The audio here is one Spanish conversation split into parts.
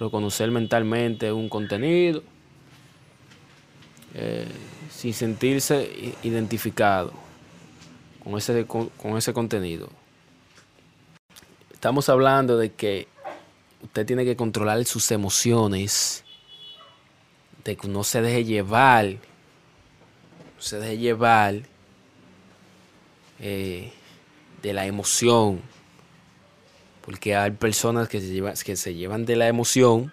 Reconocer mentalmente un contenido, eh, sin sentirse identificado con ese, con, ese contenido. Estamos hablando de que usted tiene que controlar sus emociones, de que no se deje llevar, no se deje llevar eh, de la emoción porque hay personas que se, llevan, que se llevan de la emoción.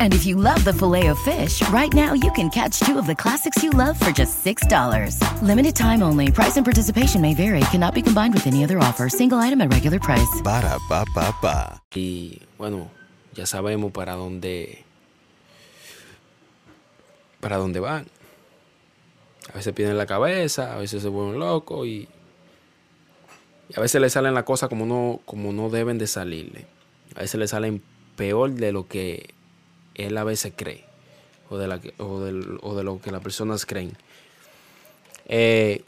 And if you love the filet of fish, right now you can catch two of the classics you love for just $6. Limited time only. Price and participation may vary. Cannot be combined with any other offer. Single item at regular price. Ba da ba ba ba. Y bueno, ya sabemos para dónde para dónde van. A veces pierden la cabeza, a veces se vuelven locos y, y a veces le salen las cosas como no, como no deben de salirle. A veces le salen peor de lo que él a veces cree o de, la, o del- o de lo que las personas creen. Eh,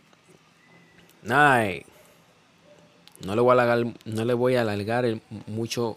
no le voy a alargar, no le voy a alargar mucho